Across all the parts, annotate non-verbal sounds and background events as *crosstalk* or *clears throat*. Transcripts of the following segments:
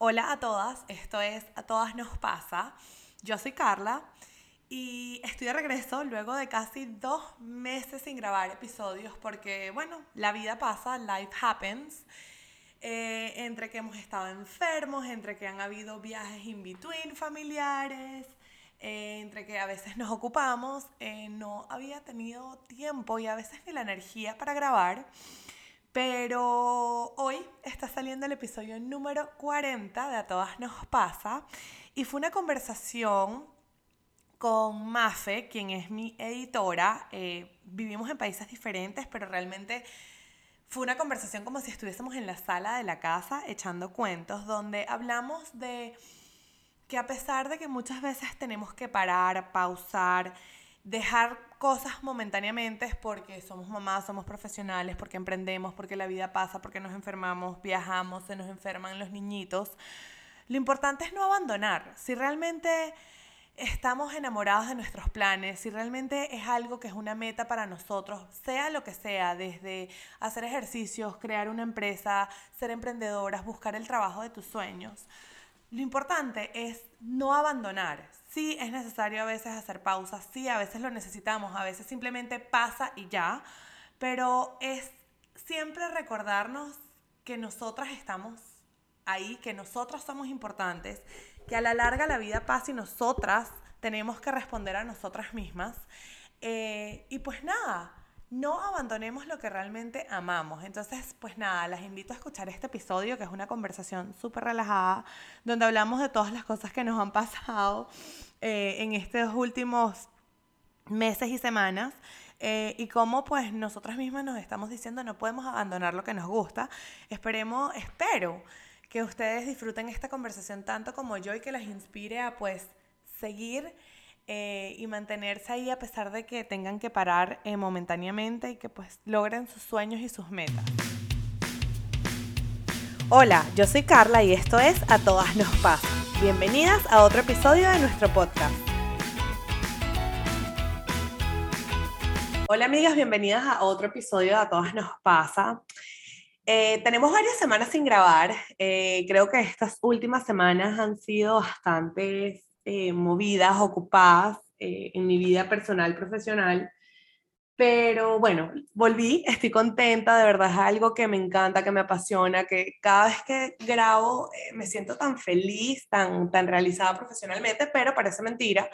Hola a todas, esto es A Todas Nos Pasa. Yo soy Carla y estoy de regreso luego de casi dos meses sin grabar episodios porque, bueno, la vida pasa, life happens. Eh, entre que hemos estado enfermos, entre que han habido viajes in between familiares, eh, entre que a veces nos ocupamos, eh, no había tenido tiempo y a veces ni la energía para grabar. Pero hoy está saliendo el episodio número 40 de A Todas Nos Pasa y fue una conversación con Mafe, quien es mi editora. Eh, vivimos en países diferentes, pero realmente fue una conversación como si estuviésemos en la sala de la casa echando cuentos, donde hablamos de que a pesar de que muchas veces tenemos que parar, pausar, dejar cosas momentáneamente porque somos mamás, somos profesionales, porque emprendemos, porque la vida pasa, porque nos enfermamos, viajamos, se nos enferman los niñitos. Lo importante es no abandonar. Si realmente estamos enamorados de nuestros planes, si realmente es algo que es una meta para nosotros, sea lo que sea, desde hacer ejercicios, crear una empresa, ser emprendedoras, buscar el trabajo de tus sueños, lo importante es no abandonar. Sí es necesario a veces hacer pausas, sí a veces lo necesitamos, a veces simplemente pasa y ya, pero es siempre recordarnos que nosotras estamos ahí, que nosotras somos importantes, que a la larga la vida pasa y nosotras tenemos que responder a nosotras mismas. Eh, y pues nada, no abandonemos lo que realmente amamos. Entonces, pues nada, las invito a escuchar este episodio, que es una conversación súper relajada, donde hablamos de todas las cosas que nos han pasado eh, en estos últimos meses y semanas. Eh, y cómo pues nosotras mismas nos estamos diciendo no podemos abandonar lo que nos gusta. Esperemos, espero que ustedes disfruten esta conversación tanto como yo y que las inspire a pues seguir eh, y mantenerse ahí a pesar de que tengan que parar eh, momentáneamente y que pues logren sus sueños y sus metas. Hola, yo soy Carla y esto es A Todas Nos Pasa. Bienvenidas a otro episodio de nuestro podcast. Hola amigas, bienvenidas a otro episodio de A Todas Nos Pasa. Eh, tenemos varias semanas sin grabar. creo que estas últimas semanas han sido bastante eh, movidas, ocupadas eh, en mi vida personal, profesional. Pero bueno, volví, estoy contenta, de verdad es algo que me encanta, que me apasiona, que cada vez que grabo eh, me siento tan feliz, tan, tan realizada profesionalmente, pero parece mentira,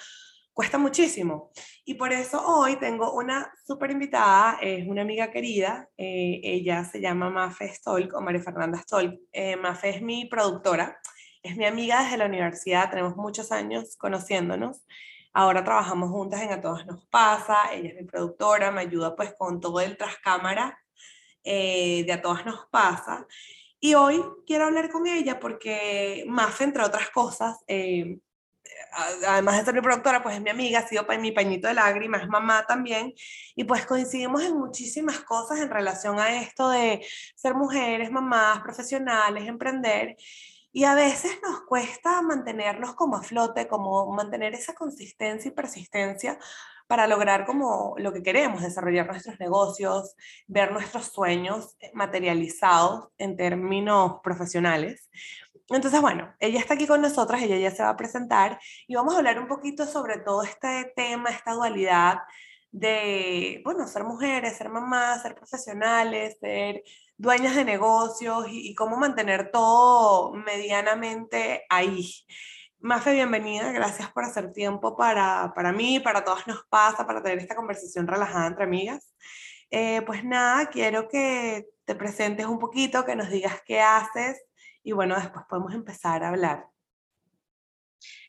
cuesta muchísimo. Y por eso hoy tengo una súper invitada, es una amiga querida, ella se llama Mafe Stolk o María Fernanda Stolk. Mafe es mi productora es mi amiga desde la universidad, tenemos muchos años conociéndonos. Ahora trabajamos juntas en A Todos Nos Pasa, ella es mi productora, me ayuda pues con todo el tras cámara eh, de A Todas Nos Pasa. Y hoy quiero hablar con ella porque Mafe, entre otras cosas, eh, además de ser mi productora, pues es mi amiga, ha sido mi pañito de lágrimas, es mamá también, y pues coincidimos en muchísimas cosas en relación a esto de ser mujeres, mamás, profesionales, emprender, y a veces nos cuesta mantenernos como a flote, como mantener esa consistencia y persistencia para lograr como lo que queremos, desarrollar nuestros negocios, ver nuestros sueños eh, materializados en términos profesionales. Entonces, bueno, ella está aquí con nosotras, ella ya se va a presentar y vamos a hablar un poquito sobre todo este tema, esta dualidad de, bueno, ser mujeres, ser mamás, ser profesionales, ser dueñas de negocios y, cómo mantener todo medianamente ahí. Mafe, bienvenida, gracias por hacer tiempo para, para mí, para todas nos pasa, para tener esta conversación relajada entre amigas. Eh, pues nada, quiero que te presentes un poquito, que nos digas qué haces y bueno, después podemos empezar a hablar.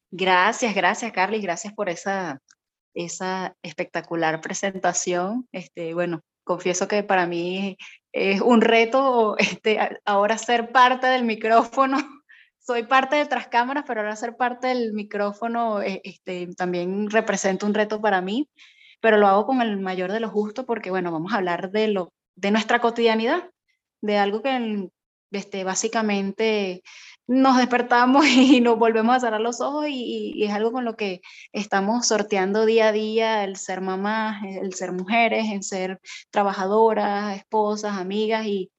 Gracias, gracias Carly, gracias por esa, esa espectacular presentación. Este, bueno, confieso que para mí es un reto *laughs* este, ahora ser parte del micrófono. *laughs* Soy parte de tras cámaras, pero ahora ser parte del micrófono eh, este, también representa un reto para mí, pero lo hago con el mayor de los gustos porque, bueno, vamos a hablar de, lo, de nuestra cotidianidad, de algo que este, básicamente nos despertamos *laughs* y nos volvemos a cerrar los ojos y, es algo con lo que estamos sorteando día a día el ser mamás, el ser mujeres, el ser trabajadoras, esposas, amigas y,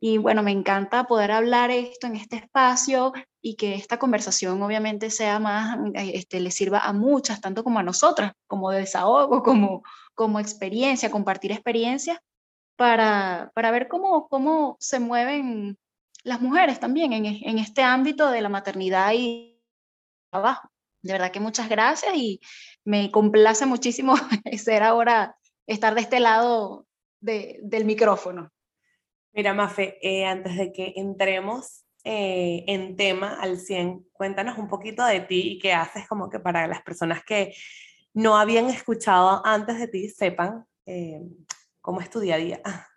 y bueno, me encanta poder hablar esto en este espacio y que esta conversación obviamente sea más, eh, este, le sirva a muchas, tanto como a nosotras, como de desahogo, como, como experiencia, compartir experiencias, para, para ver cómo, cómo se mueven las mujeres también en, en este ámbito de la maternidad y trabajo. De verdad que muchas gracias y me complace muchísimo *laughs* ser ahora, estar de este lado de, del micrófono. Mira, Mafe, eh, antes de que entremos eh, en tema al 100, cuéntanos un poquito de ti y qué haces como que para las personas que no habían escuchado antes de ti sepan eh, cómo es tu día a día. *laughs*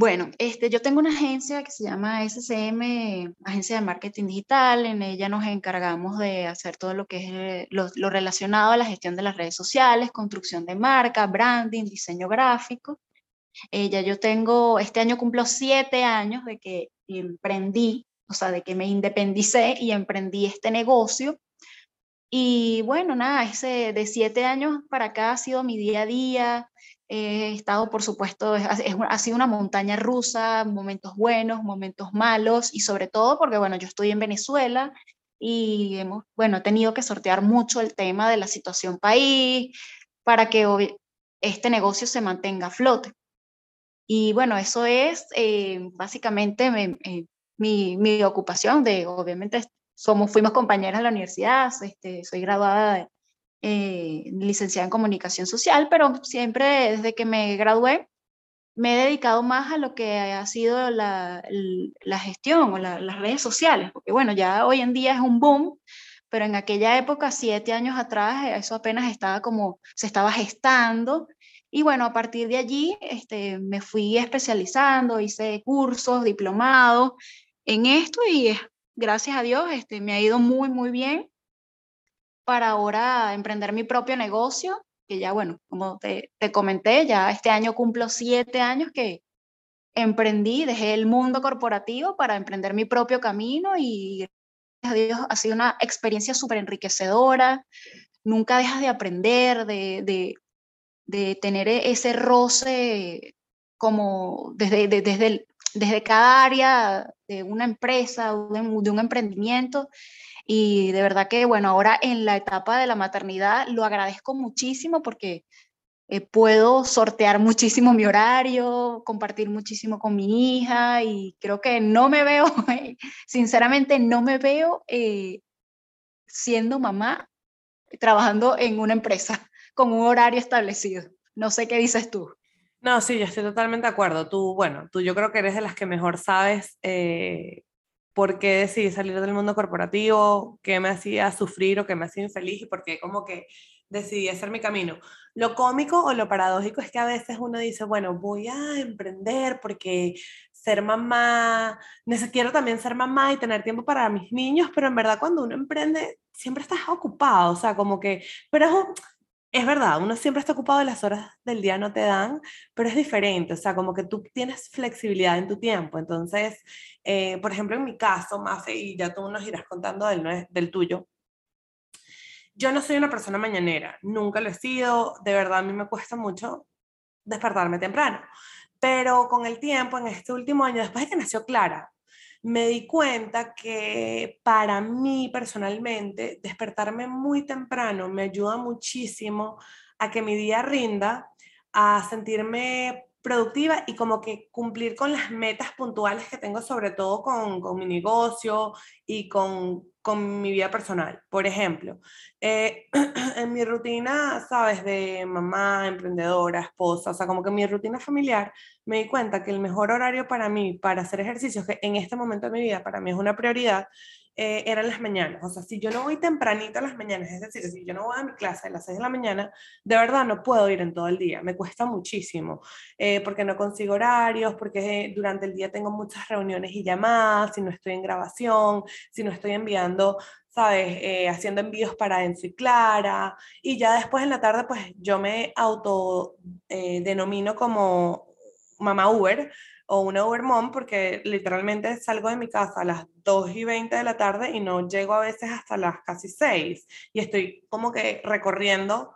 Bueno, este, yo tengo una agencia que se llama SCM, Agencia de Marketing Digital. En ella nos encargamos de hacer todo lo que es lo, lo relacionado a la gestión de las redes sociales, construcción de marca, branding, diseño gráfico. Ella, yo tengo, este año cumplo siete años de que emprendí, o sea, de que me independicé y emprendí este negocio. Y bueno, nada, ese de siete años para acá ha sido mi día a día. He estado, por supuesto, ha sido una montaña rusa, momentos buenos, momentos malos, y sobre todo porque, bueno, yo estoy en Venezuela y hemos, bueno, tenido que sortear mucho el tema de la situación país para que este negocio se mantenga a flote. Y bueno, eso es eh, básicamente eh, mi, mi, ocupación de, obviamente, somos, fuimos compañeras de la universidad, este, soy graduada, eh, licenciada en comunicación social, pero siempre desde que me gradué me he dedicado más a lo que ha sido la, la gestión o las redes sociales, porque bueno, ya hoy en día es un boom, pero en aquella época, siete años atrás, eso apenas estaba como, se estaba gestando y bueno, a partir de allí este, me fui especializando, hice cursos, diplomados en esto y gracias a Dios este, me ha ido muy, muy bien para ahora emprender mi propio negocio, que ya bueno, como te, comenté, ya este año cumplo siete años que emprendí, dejé el mundo corporativo para emprender mi propio camino y a Dios ha sido una experiencia súper enriquecedora. Nunca dejas de aprender, de, de, tener e-, ese roce como desde, desde, desde cada área de una empresa, de un, de un emprendimiento. Y de verdad que, bueno, ahora en la etapa de la maternidad lo agradezco muchísimo porque eh, puedo sortear muchísimo mi horario, compartir muchísimo con mi hija y creo que no me veo, *laughs* sinceramente no me veo eh, siendo mamá trabajando en una empresa con un horario establecido. No sé qué dices tú. No, sí, yo estoy totalmente de acuerdo. Tú, bueno, tú yo creo que eres de las que mejor sabes eh, por qué decidí salir del mundo corporativo, qué me hacía sufrir o qué me hacía infeliz y por qué como que decidí hacer mi camino. Lo cómico o lo paradójico es que a veces uno dice, bueno, voy a emprender porque ser mamá, quiero también ser mamá y tener tiempo para mis niños, pero en verdad cuando uno emprende siempre estás ocupado, o sea, como que, pero es es verdad, uno siempre está ocupado y las horas del día no te dan, pero es diferente, o sea, como que tú tienes flexibilidad en tu tiempo. Entonces, eh, por ejemplo, en mi caso, Mafe, y ya tú nos irás contando del, del tuyo, yo no soy una persona mañanera, nunca lo he sido, de verdad a mí me cuesta mucho despertarme temprano, pero con el tiempo, en este último año, después de que nació Clara, me di cuenta que para mí personalmente despertarme muy temprano me ayuda muchísimo a que mi día rinda, a sentirme productiva y como que cumplir con las metas puntuales que tengo, sobre todo con, con mi negocio y con, con, mi vida personal. Por ejemplo, eh, *clears throat* en mi rutina, sabes, de mamá, emprendedora, esposa, o sea, como que mi rutina familiar, me di cuenta que el mejor horario para mí, para hacer ejercicios, que en este momento de mi vida para mí es una prioridad, eh, eran las mañanas. O sea, si yo no voy tempranito a las mañanas, es decir, si yo no voy a mi clase a las 6 de la mañana, de verdad no puedo ir en todo el día. Me cuesta muchísimo, eh, porque no consigo horarios, porque durante el día tengo muchas reuniones y llamadas, si no estoy en grabación, si no estoy enviando ¿sabes? Eh, haciendo envíos para Enzo y Clara. Y ya después en la tarde, pues yo me auto denomino como mamá Uber, o una Uber Mom porque literalmente salgo de mi casa a las 2 y 20 de la tarde y no llego a veces hasta las casi 6 y estoy como que recorriendo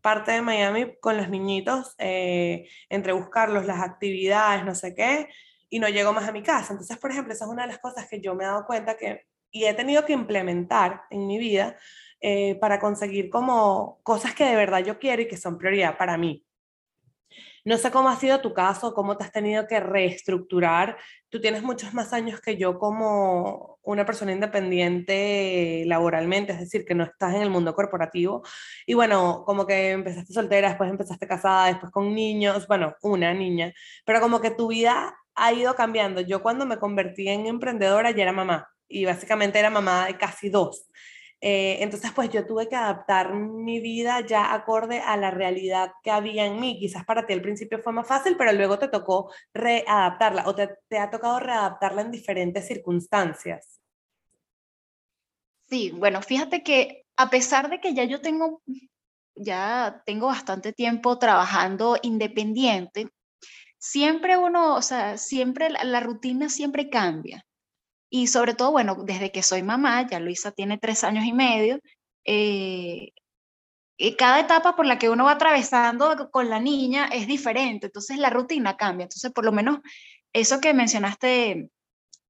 parte de Miami con los niñitos, eh, entre buscarlos, las actividades, no sé qué, y no llego más a mi casa. Entonces, por ejemplo, esa es una de las cosas que yo me he dado cuenta que y he tenido que implementar en mi vida eh, para conseguir como cosas que de verdad yo quiero y que son prioridad para mí. No sé cómo ha sido tu caso, cómo te has tenido que reestructurar. Tú tienes muchos más años que yo como una persona independiente laboralmente, es decir, que no estás en el mundo corporativo. Y bueno, como que empezaste soltera, después empezaste casada, después con niños, bueno, una niña, pero como que tu vida ha ido cambiando. Yo cuando me convertí en emprendedora ya era mamá y básicamente era mamá de casi dos. Eh, entonces, pues yo tuve que adaptar mi vida ya acorde a la realidad que había en mí. Quizás para ti al principio fue más fácil, pero luego te tocó readaptarla o te, ha tocado readaptarla en diferentes circunstancias. Sí, bueno, fíjate que a pesar de que ya yo tengo, ya tengo bastante tiempo trabajando independiente, siempre uno, o sea, siempre la rutina siempre cambia. Y sobre todo, bueno, desde que soy mamá, ya Luisa tiene tres años y medio, eh, y cada etapa por la que uno va atravesando con la niña es diferente, entonces la rutina cambia. Entonces, por lo menos eso que mencionaste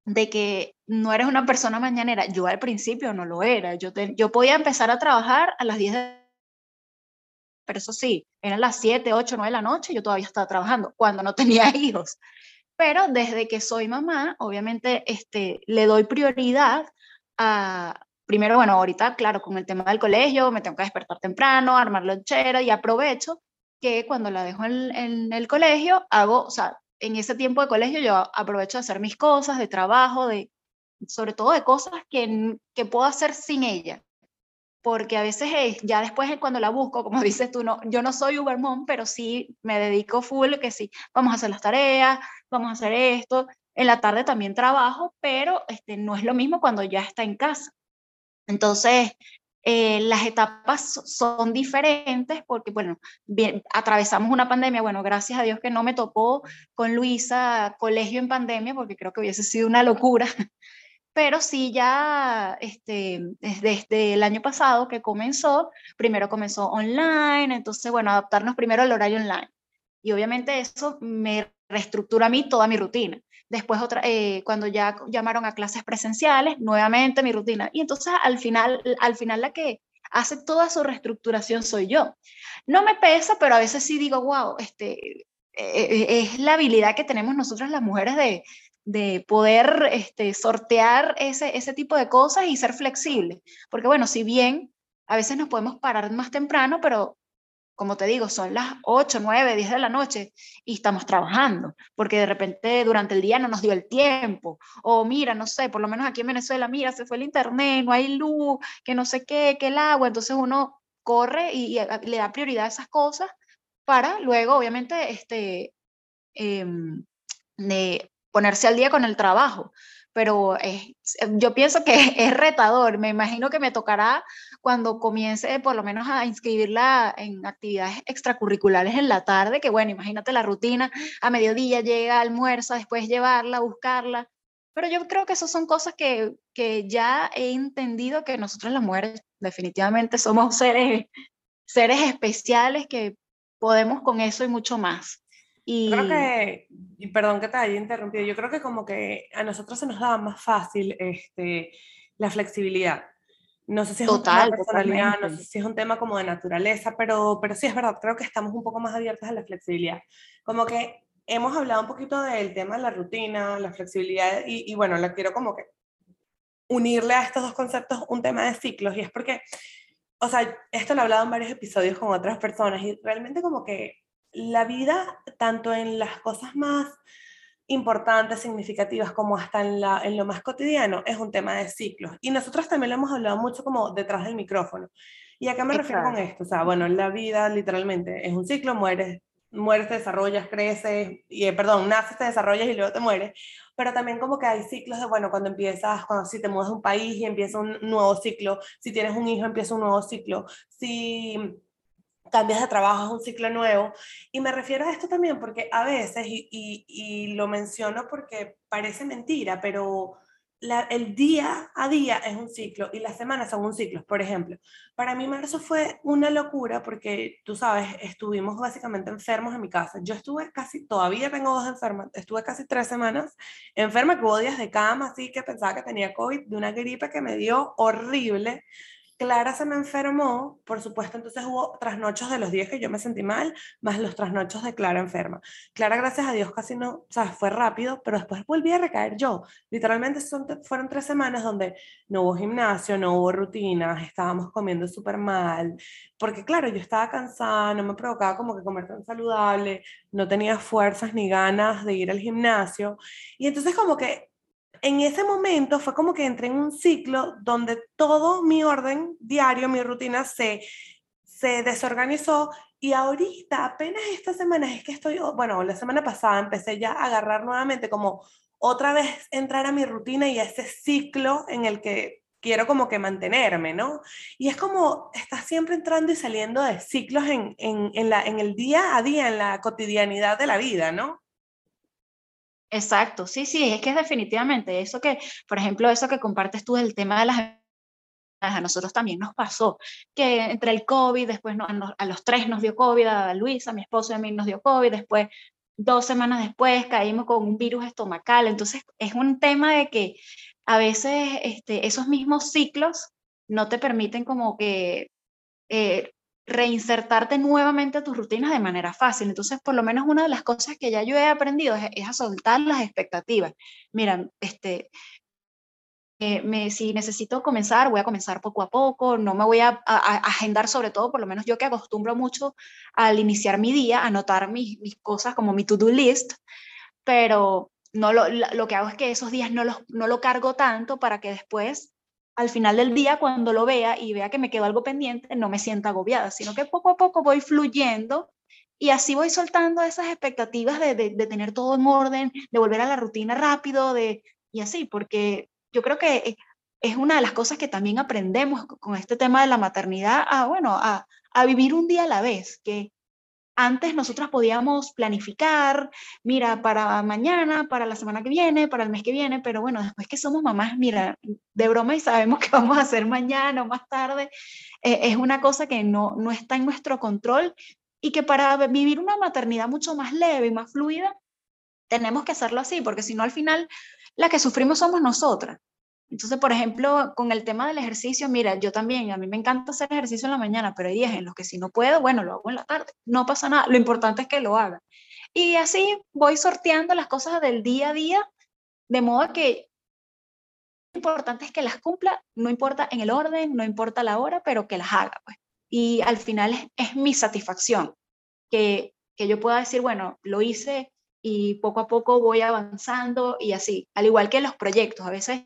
de que no eres una persona mañanera, yo al principio no lo era, yo, yo podía empezar a trabajar a las 10 de pero eso sí, eran las 7, 8, 9 de la noche, yo todavía estaba trabajando cuando no tenía *laughs* hijos pero desde que soy mamá, obviamente este, le doy prioridad a, primero, bueno, ahorita, claro, con el tema del colegio, me tengo que despertar temprano, armar lonchera y aprovecho que cuando la dejo en, el colegio, hago, o sea, en ese tiempo de colegio yo aprovecho de hacer mis cosas, de trabajo, de, sobre todo de cosas que, que puedo hacer sin ella porque a veces es, ya después cuando la busco, como *laughs* dices tú, no, yo no soy Ubermom, pero sí me dedico full, que sí, vamos a hacer las tareas, vamos a hacer esto, en la tarde también trabajo, pero este, no es lo mismo cuando ya está en casa. Entonces, eh, las etapas son diferentes porque, bueno, bien, atravesamos una pandemia, bueno, gracias a Dios que no me tocó con Luisa colegio en pandemia, porque creo que hubiese sido una locura, *laughs* pero sí ya este, desde, el año pasado que comenzó, primero comenzó online, entonces, bueno, adaptarnos primero al horario online. Y obviamente eso me reestructura a mí toda mi rutina. Después, otra, eh, cuando ya llamaron a clases presenciales, nuevamente mi rutina. Y entonces al final, al final la que hace toda su reestructuración soy yo. No me pesa, pero a veces sí digo, wow, este, eh, eh, es la habilidad que tenemos nosotras las mujeres de, de poder este, sortear ese, ese tipo de cosas y ser flexible. Porque bueno, si bien a veces nos podemos parar más temprano, pero como te digo, son las 8, 9, 10 de la noche y estamos trabajando, porque de repente durante el día no nos dio el tiempo, o mira, no sé, por lo menos aquí en Venezuela, mira, se fue el internet, no hay luz, que no sé qué, que el agua, entonces uno corre y, le da prioridad a esas cosas para luego, obviamente, este, em, de ponerse al día con el trabajo, pero yo pienso que *laughs* es retador. Me imagino que me tocará cuando comience por lo menos a inscribirla en actividades extracurriculares en la tarde, que bueno, imagínate la rutina, a mediodía llega, almuerza, después llevarla, buscarla. Pero yo creo que esas son cosas que, que ya he entendido que nosotros las mujeres definitivamente somos seres, seres especiales que podemos con eso y mucho más. Y... Creo que, y perdón que te haya interrumpido, yo creo que como que a nosotros se nos daba más fácil este, la flexibilidad. No sé si es un tema de personalidad, no sé si es un tema como de naturaleza, pero, pero sí es verdad, creo que estamos un poco más abiertos a la flexibilidad. Como que hemos hablado un poquito del tema de la rutina, la flexibilidad, y, y bueno, la quiero como que unirle a estos dos conceptos un tema de ciclos, y es porque, o sea, esto lo he hablado en varios episodios con otras personas, y realmente como que la vida, tanto en las cosas más importantes, significativas, como hasta en, la, en lo más cotidiano, es un tema de ciclos. Y nosotros también lo hemos hablado mucho como detrás del micrófono. ¿Y a qué me refiero con esto? O sea, bueno, la vida literalmente es un ciclo, mueres, mueres, te desarrollas, creces, y, eh, perdón, naces, te desarrollas y luego te mueres. Pero también como que hay ciclos de, bueno, cuando empiezas, cuando si te mudas a un país y empieza un nuevo ciclo, si tienes un hijo empieza un nuevo ciclo, si cambias de trabajo, es un ciclo nuevo. Y me refiero a esto también porque a veces, y, y, lo menciono porque parece mentira, pero el día a día es un ciclo y las semanas son un ciclo. Por ejemplo, para mí marzo fue una locura porque, tú sabes, estuvimos básicamente enfermos en mi casa. Yo estuve casi, todavía tengo dos enfermas, estuve casi tres semanas enferma, que hubo días de cama, así que pensaba que tenía COVID, de una gripe que me dio horrible. Clara se me enfermó, por supuesto, entonces hubo trasnochos de los días que yo me sentí mal, más los trasnochos de Clara enferma. Clara, gracias a Dios, casi no, o sea, fue rápido, pero después volví a recaer yo. Literalmente fueron tres semanas donde no hubo gimnasio, no hubo rutinas, estábamos comiendo súper mal, porque claro, yo estaba cansada, no me provocaba como que comer tan saludable, no tenía fuerzas ni ganas de ir al gimnasio, y entonces como que en ese momento fue como que entré en un ciclo donde todo mi orden diario, mi rutina se, se desorganizó y ahorita, apenas esta semana, es que estoy, bueno, la semana pasada empecé ya a agarrar nuevamente como otra vez entrar a mi rutina y a ese ciclo en el que quiero como que mantenerme, ¿no? Y es como estás siempre entrando y saliendo de ciclos en, en, en, la, en el día a día, en la cotidianidad de la vida, ¿no? Exacto, sí, sí, es que es definitivamente eso que, por ejemplo, eso que compartes tú del tema de las a nosotros también nos pasó que entre el COVID, después a los tres nos dio COVID, a Luis, a mi esposo y a mí nos dio COVID, después dos semanas después caímos con un virus estomacal, entonces es un tema de que a veces este, esos mismos ciclos no te permiten como que eh, reinsertarte nuevamente a tus rutinas de manera fácil. Entonces, por lo menos una de las cosas que ya yo he aprendido es, a soltar las expectativas. Mira, este, eh, me, si necesito comenzar, voy a comenzar poco a poco, no me voy a, agendar sobre todo, por lo menos yo que acostumbro mucho al iniciar mi día, a anotar mis, mis cosas como mi to-do list, pero no lo, lo, que hago es que esos días no, los, no lo cargo tanto para que después al final del día, cuando lo vea y vea que me quedó algo pendiente, no me sienta agobiada, sino que poco a poco voy fluyendo y así voy soltando esas expectativas de, de, tener todo en orden, de volver a la rutina rápido, de, y así, porque yo creo que es una de las cosas que también aprendemos con este tema de la maternidad, a, bueno, a, a vivir un día a la vez, que antes nosotras podíamos planificar, mira, para mañana, para la semana que viene, para el mes que viene, pero bueno, después que somos mamás, mira, de broma y sabemos qué vamos a hacer mañana o más tarde, eh, es una cosa que no, no está en nuestro control y que para vivir una maternidad mucho más leve y más fluida, tenemos que hacerlo así, porque si no al final la que sufrimos somos nosotras. Entonces, por ejemplo, con el tema del ejercicio, mira, yo también, a mí me encanta hacer ejercicio en la mañana, pero hay días en los que si no puedo, bueno, lo hago en la tarde. No pasa nada, lo importante es que lo haga. Y así voy sorteando las cosas del día a día, de modo que lo importante es que las cumpla, no importa en el orden, no importa la hora, pero que las haga, pues. Y al final es, es mi satisfacción, que, que yo pueda decir, bueno, lo hice y poco a poco voy avanzando y así, al igual que los proyectos, a veces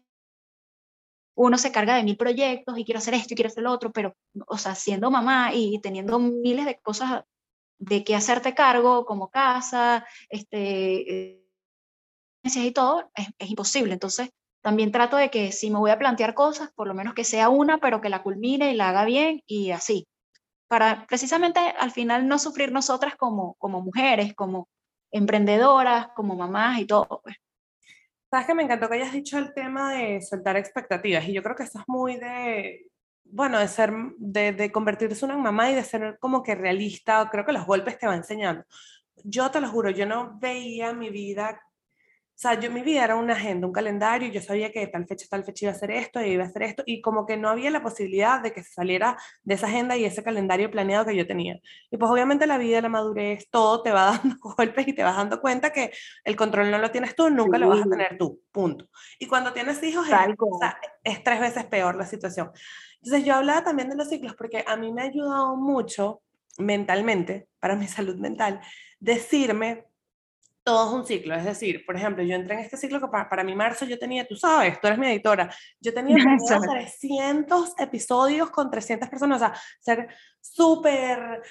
uno se carga de mil proyectos y quiero hacer esto y quiero hacer lo otro, pero, o sea, siendo mamá y teniendo miles de cosas de que hacerte cargo, como casa, este, eh, y todo, es, imposible. Entonces, también trato de que si me voy a plantear cosas, por lo menos que sea una, pero que la culmine y la haga bien y así. Para precisamente al final no sufrir nosotras como, como mujeres, como emprendedoras, como mamás y todo. Pues. Sabes que me encantó que hayas dicho el tema de soltar expectativas y yo creo que eso es muy de, bueno, de ser, de, de convertirse en una mamá y de ser como que realista, creo que los golpes te van enseñando. Yo te lo juro, yo no veía mi vida o sea, yo mi vida era una agenda, un calendario, yo sabía que tal fecha, tal fecha iba a hacer esto, y iba a hacer esto, y como que no había la posibilidad de que saliera de esa agenda y ese calendario planeado que yo tenía. Y pues obviamente la vida, la madurez, todo te va *laughs* dando golpes y te vas dando cuenta que el control no lo tienes tú, nunca lo vas a tener tú, punto. Y cuando tienes hijos es, o sea, es tres veces peor la situación. Entonces yo hablaba también de los ciclos porque a mí me ha ayudado mucho mentalmente, para mi *laughs* salud mental, decirme todo es un ciclo. Es decir, por ejemplo, yo entré en este ciclo que para, mi marzo yo tenía, tú sabes, tú eres mi editora, yo tenía *laughs* 300 episodios con 300 personas, o sea, ser súper,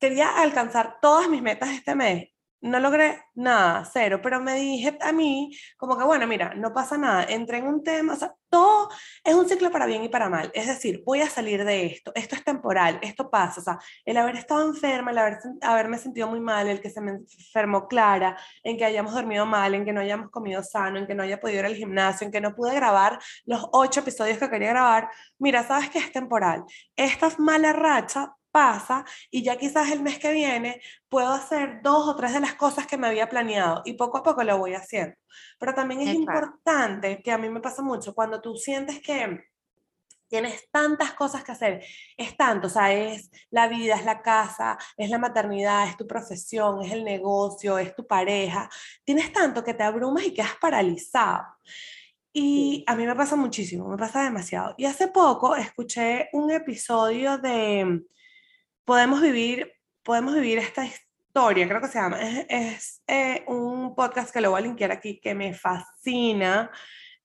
quería alcanzar todas mis metas este mes. No logré nada, cero, pero me dije a mí como que, bueno, mira, no pasa nada, entré en un tema, o sea, todo es un ciclo para bien y para mal. Es decir, voy a salir de esto, esto es temporal, esto pasa. O sea, el haber estado enferma, el haber, haberme sentido muy mal, el que se me enfermó Clara, en que hayamos dormido mal, en que no hayamos comido sano, en que no haya podido ir al gimnasio, en que no pude grabar los ocho episodios que quería grabar. Mira, sabes que es temporal. Esta mala racha pasa y ya quizás el mes que viene puedo hacer dos o tres de las cosas que me había planeado y poco a poco lo voy haciendo. Pero también es importante, que a mí me pasa mucho, cuando tú sientes que tienes tantas cosas que hacer, es tanto, o sea, es la vida, es la casa, es la maternidad, es tu profesión, es el negocio, es tu pareja, tienes tanto que te abrumas y quedas paralizado. Y a mí me pasa muchísimo, me pasa demasiado. Y hace poco escuché un episodio de podemos vivir, podemos vivir esta historia, creo que se llama. Es, es eh, un podcast que lo voy a linkear aquí que me fascina.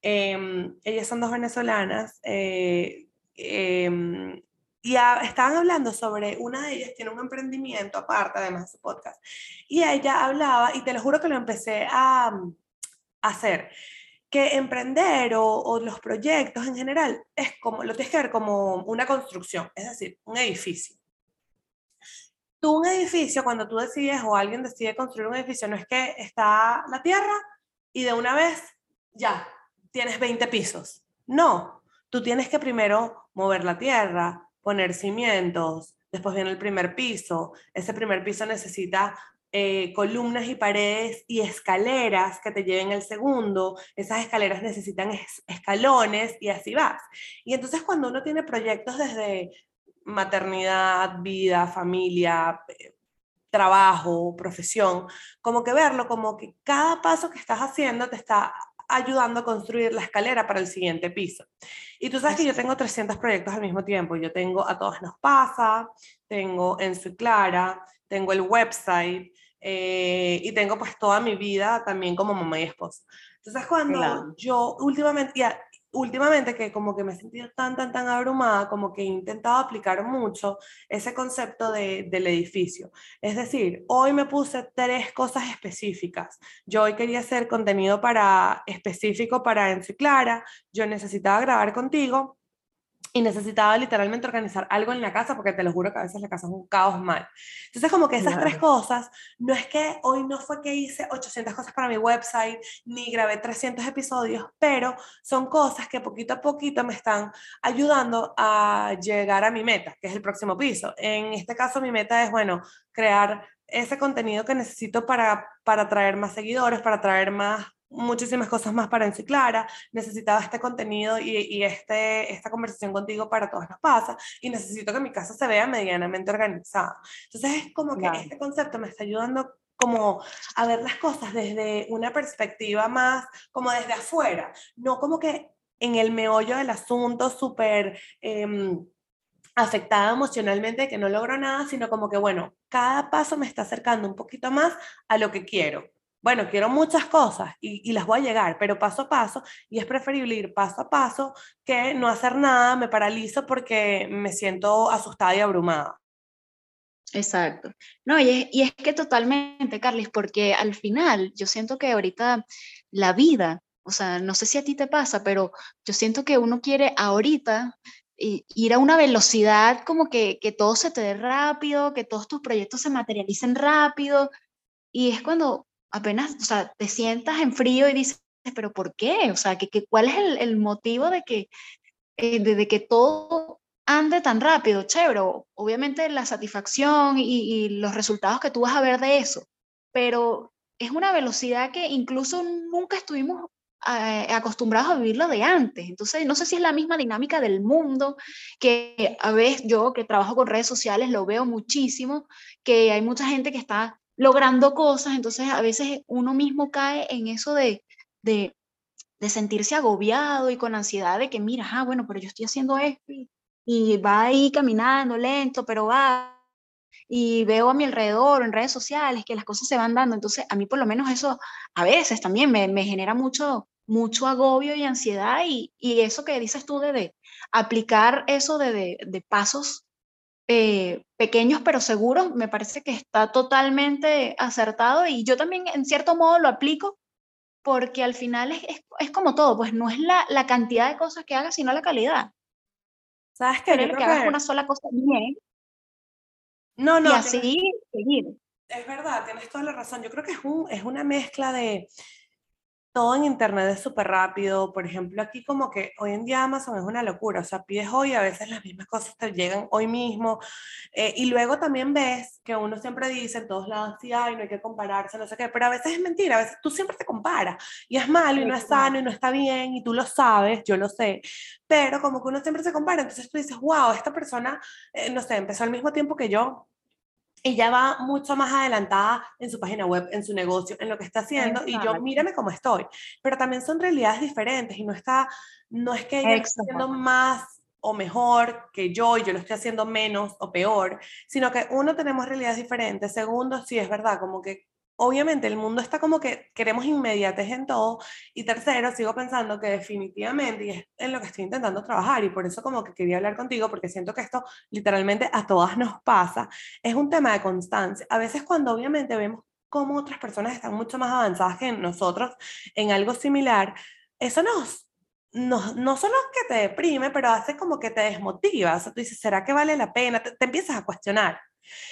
Em, ellas son dos venezolanas eh, em, y estaban hablando sobre, una de ellas tiene un emprendimiento aparte, además de su podcast, y ella hablaba, y te lo juro que lo empecé a, a hacer, que emprender o, o, los proyectos en general es como, lo tienes que ver como una construcción, es decir, un edificio tú un edificio, cuando tú decides o alguien decide construir un edificio, no es que está la tierra y de una vez ya tienes 20 pisos. No, tú tienes que primero mover la tierra, poner cimientos, después viene el primer piso. Ese primer piso necesita eh, columnas y paredes y escaleras que te lleven al segundo. Esas escaleras necesitan escalones y así vas. Y entonces cuando uno tiene proyectos desde maternidad, vida, familia, eh, trabajo, profesión, como que verlo como que cada paso que estás haciendo te está ayudando a construir la escalera para el siguiente piso. Y tú sabes que yo tengo 300 proyectos al mismo tiempo. Yo tengo A Todos Nos Pasa, tengo En Su Clara, tengo el website eh, y tengo pues toda mi vida también como mamá y esposa. Entonces cuando yo últimamente, ya, últimamente que como que me he sentido tan, tan, tan abrumada, como que he intentado aplicar mucho ese concepto de, del edificio. Es decir, hoy me puse tres cosas específicas. Yo hoy quería hacer contenido para, específico para Enciclara, yo necesitaba grabar contigo y necesitaba literalmente organizar algo en la casa porque te lo juro que a veces la casa es un caos mal. Entonces como que esas tres cosas, no es que hoy no fue que hice 800 cosas para mi website ni grabé 300 episodios, pero son cosas que poquito a poquito me están ayudando a llegar a mi meta, que es el próximo piso. En este caso mi meta es, bueno, crear ese contenido que necesito para, para traer más seguidores, para traer más muchísimas cosas más para Enciclara, necesitaba este contenido y, y, este, esta conversación contigo para todas las pasas y necesito que mi casa se vea medianamente organizada. Entonces es como que este concepto me está ayudando como a ver las cosas desde una perspectiva más como desde afuera, no como que en el meollo del asunto súper... Eh, afectada emocionalmente que no logro nada, sino como que, bueno, cada paso me está acercando un poquito más a lo que quiero bueno, quiero muchas cosas y, las voy a llegar, pero paso a paso, y es preferible ir paso a paso que no hacer nada, me paralizo porque me siento asustada y abrumada. Exacto. No, y es, y es que totalmente, Carlis, porque al final yo siento que ahorita la vida, o sea, no sé si a ti te pasa, pero yo siento que uno quiere ahorita ir a una velocidad como que, que todo se te dé rápido, que todos tus proyectos se materialicen rápido, y es cuando apenas, o sea, te sientas en frío y dices, pero ¿por qué? O sea, ¿que, cuál es el, motivo de que, eh, de, que todo ande tan rápido? Chévere, obviamente la satisfacción y, los resultados que tú vas a ver de eso, pero es una velocidad que incluso nunca estuvimos eh, acostumbrados a vivirlo de antes. Entonces, no sé si es la misma dinámica del mundo, que a veces yo que trabajo con redes sociales lo veo muchísimo, que hay mucha gente que está logrando cosas, entonces a veces uno mismo cae en eso de, de, sentirse agobiado y con ansiedad de que, mira, ah, bueno, pero yo estoy haciendo esto y, va ahí caminando lento, pero va, y veo a mi alrededor en redes sociales que las cosas se van dando, entonces a mí por lo menos eso a veces también me, me genera mucho, mucho agobio y ansiedad y, y, eso que dices tú de, de aplicar eso de, de, de pasos eh, pequeños pero seguros, me parece que está totalmente acertado y yo también en cierto modo lo aplico porque al final es, es, como todo, pues no es la, la, cantidad de cosas que hagas, sino la calidad. ¿Sabes qué? Creo que hagas una sola cosa bien. No, no. Y así seguir. Es verdad, tienes toda la razón. Yo creo que es, un, es una mezcla de todo en internet es súper rápido. Por ejemplo, aquí como que hoy en día Amazon es una locura. O sea, pides hoy, a veces las mismas cosas te llegan hoy mismo. Eh, y luego también ves que uno siempre dice en todos lados, sí, ay, no hay que compararse, no sé qué. Pero a veces es mentira, a veces tú siempre te comparas. Y es malo y no es sano y no está bien y tú lo sabes, yo lo sé. Pero como que uno siempre se compara, entonces tú dices, wow, esta persona, eh, no sé, empezó al mismo tiempo que yo, ella va mucho más adelantada en su página web, en su negocio, en lo que está haciendo, y yo mírame cómo estoy. Pero también son realidades diferentes y no, está, no es que ella esté haciendo más o mejor que yo y yo lo estoy haciendo menos o peor, sino que uno tenemos realidades diferentes. Segundo, sí es verdad, como que obviamente el mundo está como que queremos inmediatez en todo. Y tercero, sigo pensando que definitivamente, y es en lo que estoy intentando trabajar, y por eso como que quería hablar contigo, porque siento que esto literalmente a todas nos pasa, es un tema de constancia. A veces cuando obviamente vemos cómo otras personas están mucho más avanzadas que nosotros en algo similar, eso nos, no, no solo que te deprime, pero hace como que te desmotiva. O sea, tú dices, ¿será que vale la pena? te empiezas a cuestionar.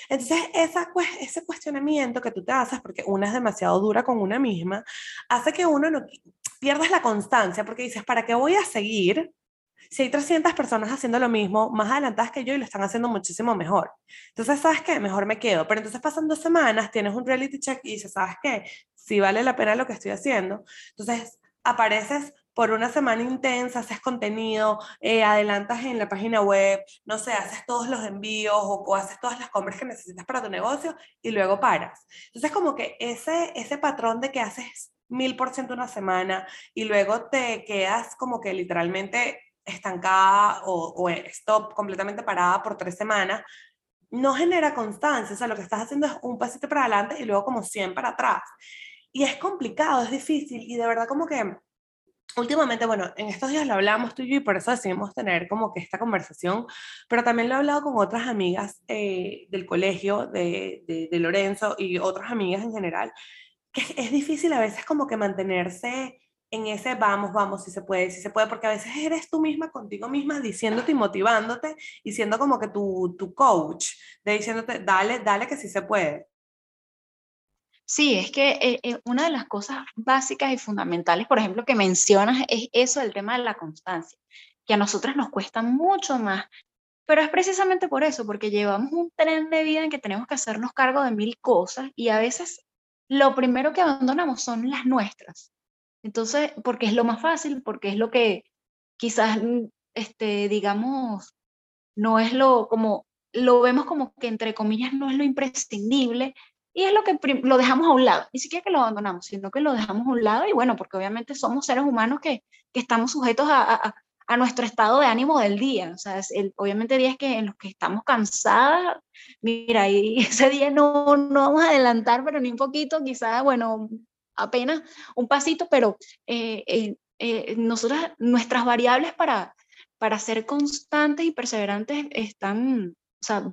Entonces, esa, ese cuestionamiento que tú te haces, porque una es demasiado dura con una misma, hace que uno no pierdas la constancia, porque dices, ¿para qué voy a seguir si hay 300 personas haciendo lo mismo, más adelantadas que yo y lo están haciendo muchísimo mejor? Entonces, ¿sabes qué? Mejor me quedo. Pero entonces pasan dos semanas, tienes un reality check y dices, ¿sabes qué? Si vale la pena lo que estoy haciendo. Entonces, apareces por una semana intensa, haces contenido, eh, adelantas en la página web, no sé, haces todos los envíos o, haces todas las compras que necesitas para tu negocio y luego paras. Entonces, como que ese, ese patrón de que haces mil por ciento una semana y luego te quedas como que literalmente estancada o, o stop completamente parada por tres semanas, no genera constancia. O sea, lo que estás haciendo es un pasito para adelante y luego como 100 para atrás. Y es complicado, es difícil y de verdad como que últimamente, bueno, en estos días lo hablamos tú y yo y por eso decidimos tener como que esta conversación, pero también lo he hablado con otras amigas eh, del colegio, de, de, Lorenzo y otras amigas en general, que es, difícil a veces como que mantenerse en ese vamos, vamos, si se puede, si se puede, porque a veces eres tú misma contigo misma diciéndote y motivándote y siendo como que tu, tu coach, de diciéndote, dale, dale que sí se puede. Sí, es que eh, eh, una de las cosas básicas y fundamentales, por ejemplo, que mencionas es eso, el tema de la constancia, que a nosotras nos cuesta mucho más, pero es precisamente por eso, porque llevamos un tren de vida en que tenemos que hacernos cargo de mil cosas y a veces lo primero que abandonamos son las nuestras. Entonces, porque es lo más fácil, porque es lo que quizás, mm, este, digamos, no es lo como, lo vemos como que entre comillas no es lo imprescindible, y es lo que lo dejamos a un lado, ni siquiera que lo abandonamos, sino que lo dejamos a un lado y bueno, porque obviamente somos seres humanos que, que estamos sujetos a, a, a, nuestro estado de ánimo del día. O sea, el, obviamente días que, en los que estamos cansadas, mira, y *laughs* ese día no, no vamos a adelantar, pero ni un poquito, quizás, bueno, apenas un pasito, pero eh, eh, eh, nosotras, nuestras variables para, para ser constantes y perseverantes están, o sea,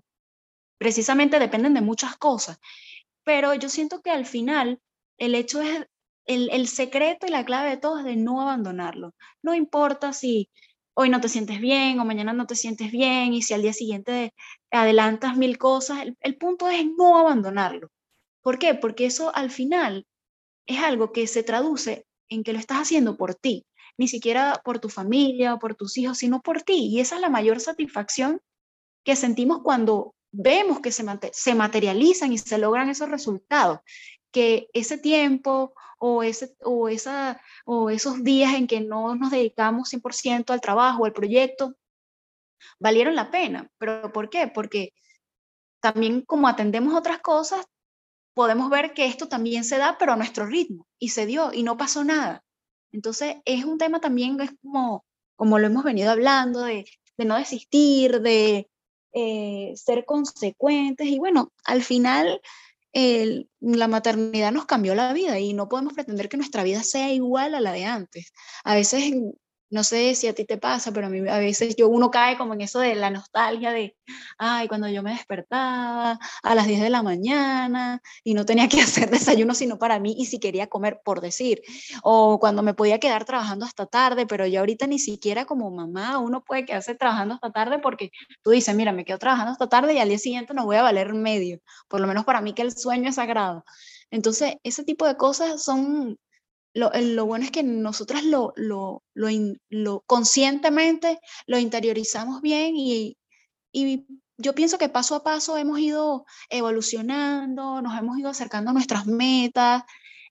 precisamente dependen de muchas cosas pero yo siento que al final el hecho es, el, el secreto y la clave de todo es de no abandonarlo. No importa si hoy no te sientes bien o mañana no te sientes bien y si al día siguiente adelantas mil cosas, el, el punto es no abandonarlo. ¿Por qué? Porque eso al final es algo que se traduce en que lo estás haciendo por ti, ni siquiera por tu familia o por tus hijos, sino por ti. Y esa es la mayor satisfacción que sentimos cuando vemos que se, se materializan y se logran esos resultados, que ese tiempo o, ese, o, esa, o esos días en que no nos dedicamos 100% al trabajo, al proyecto, valieron la pena. ¿Pero por qué? Porque también como atendemos otras cosas, podemos ver que esto también se da, pero a nuestro ritmo, y se dio, y no pasó nada. Entonces, es un tema también, es como, como lo hemos venido hablando, de, de no desistir, de, eh, ser consecuentes y bueno, al final la maternidad nos cambió la vida y no podemos pretender que nuestra vida sea igual a la de antes. A veces no sé si a ti te pasa, pero a mí a veces yo uno cae como en eso de la nostalgia de, ay, cuando yo me despertaba a las 10 de la mañana y no tenía que *laughs* hacer desayuno sino para mí y si quería comer, por decir, o cuando me podía quedar trabajando hasta tarde, pero ya ahorita ni siquiera como mamá uno puede quedarse trabajando hasta tarde porque tú dices, mira, me quedo trabajando hasta tarde y al día siguiente no voy a valer medio, por lo menos para mí que el sueño es sagrado. Entonces, ese tipo de cosas son lo, lo, bueno es que nosotras lo, lo, lo, conscientemente lo interiorizamos bien y, y, yo pienso que paso a paso hemos ido evolucionando, nos hemos ido acercando a nuestras metas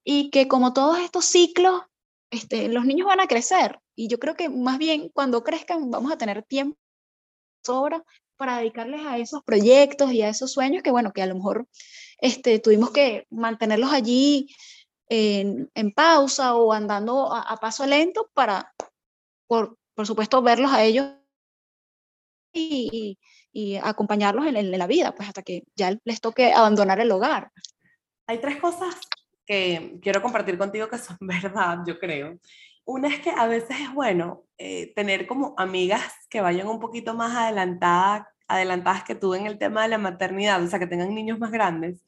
y que como todos estos ciclos, este, los niños van a crecer y yo creo que más bien cuando crezcan vamos a tener tiempo sobra para dedicarles a esos proyectos y a esos sueños que bueno, que a lo mejor este, tuvimos que mantenerlos allí en, pausa o andando a, paso lento para, por, por, supuesto, verlos a ellos y, y, acompañarlos en, la vida, pues hasta que ya les toque abandonar el hogar. Hay tres cosas que quiero compartir contigo que son *laughs* verdad, yo creo. Una es que a veces es bueno eh, tener como amigas que vayan un poquito más adelantadas, adelantadas que tú en el tema de la maternidad, o sea, que tengan niños más grandes,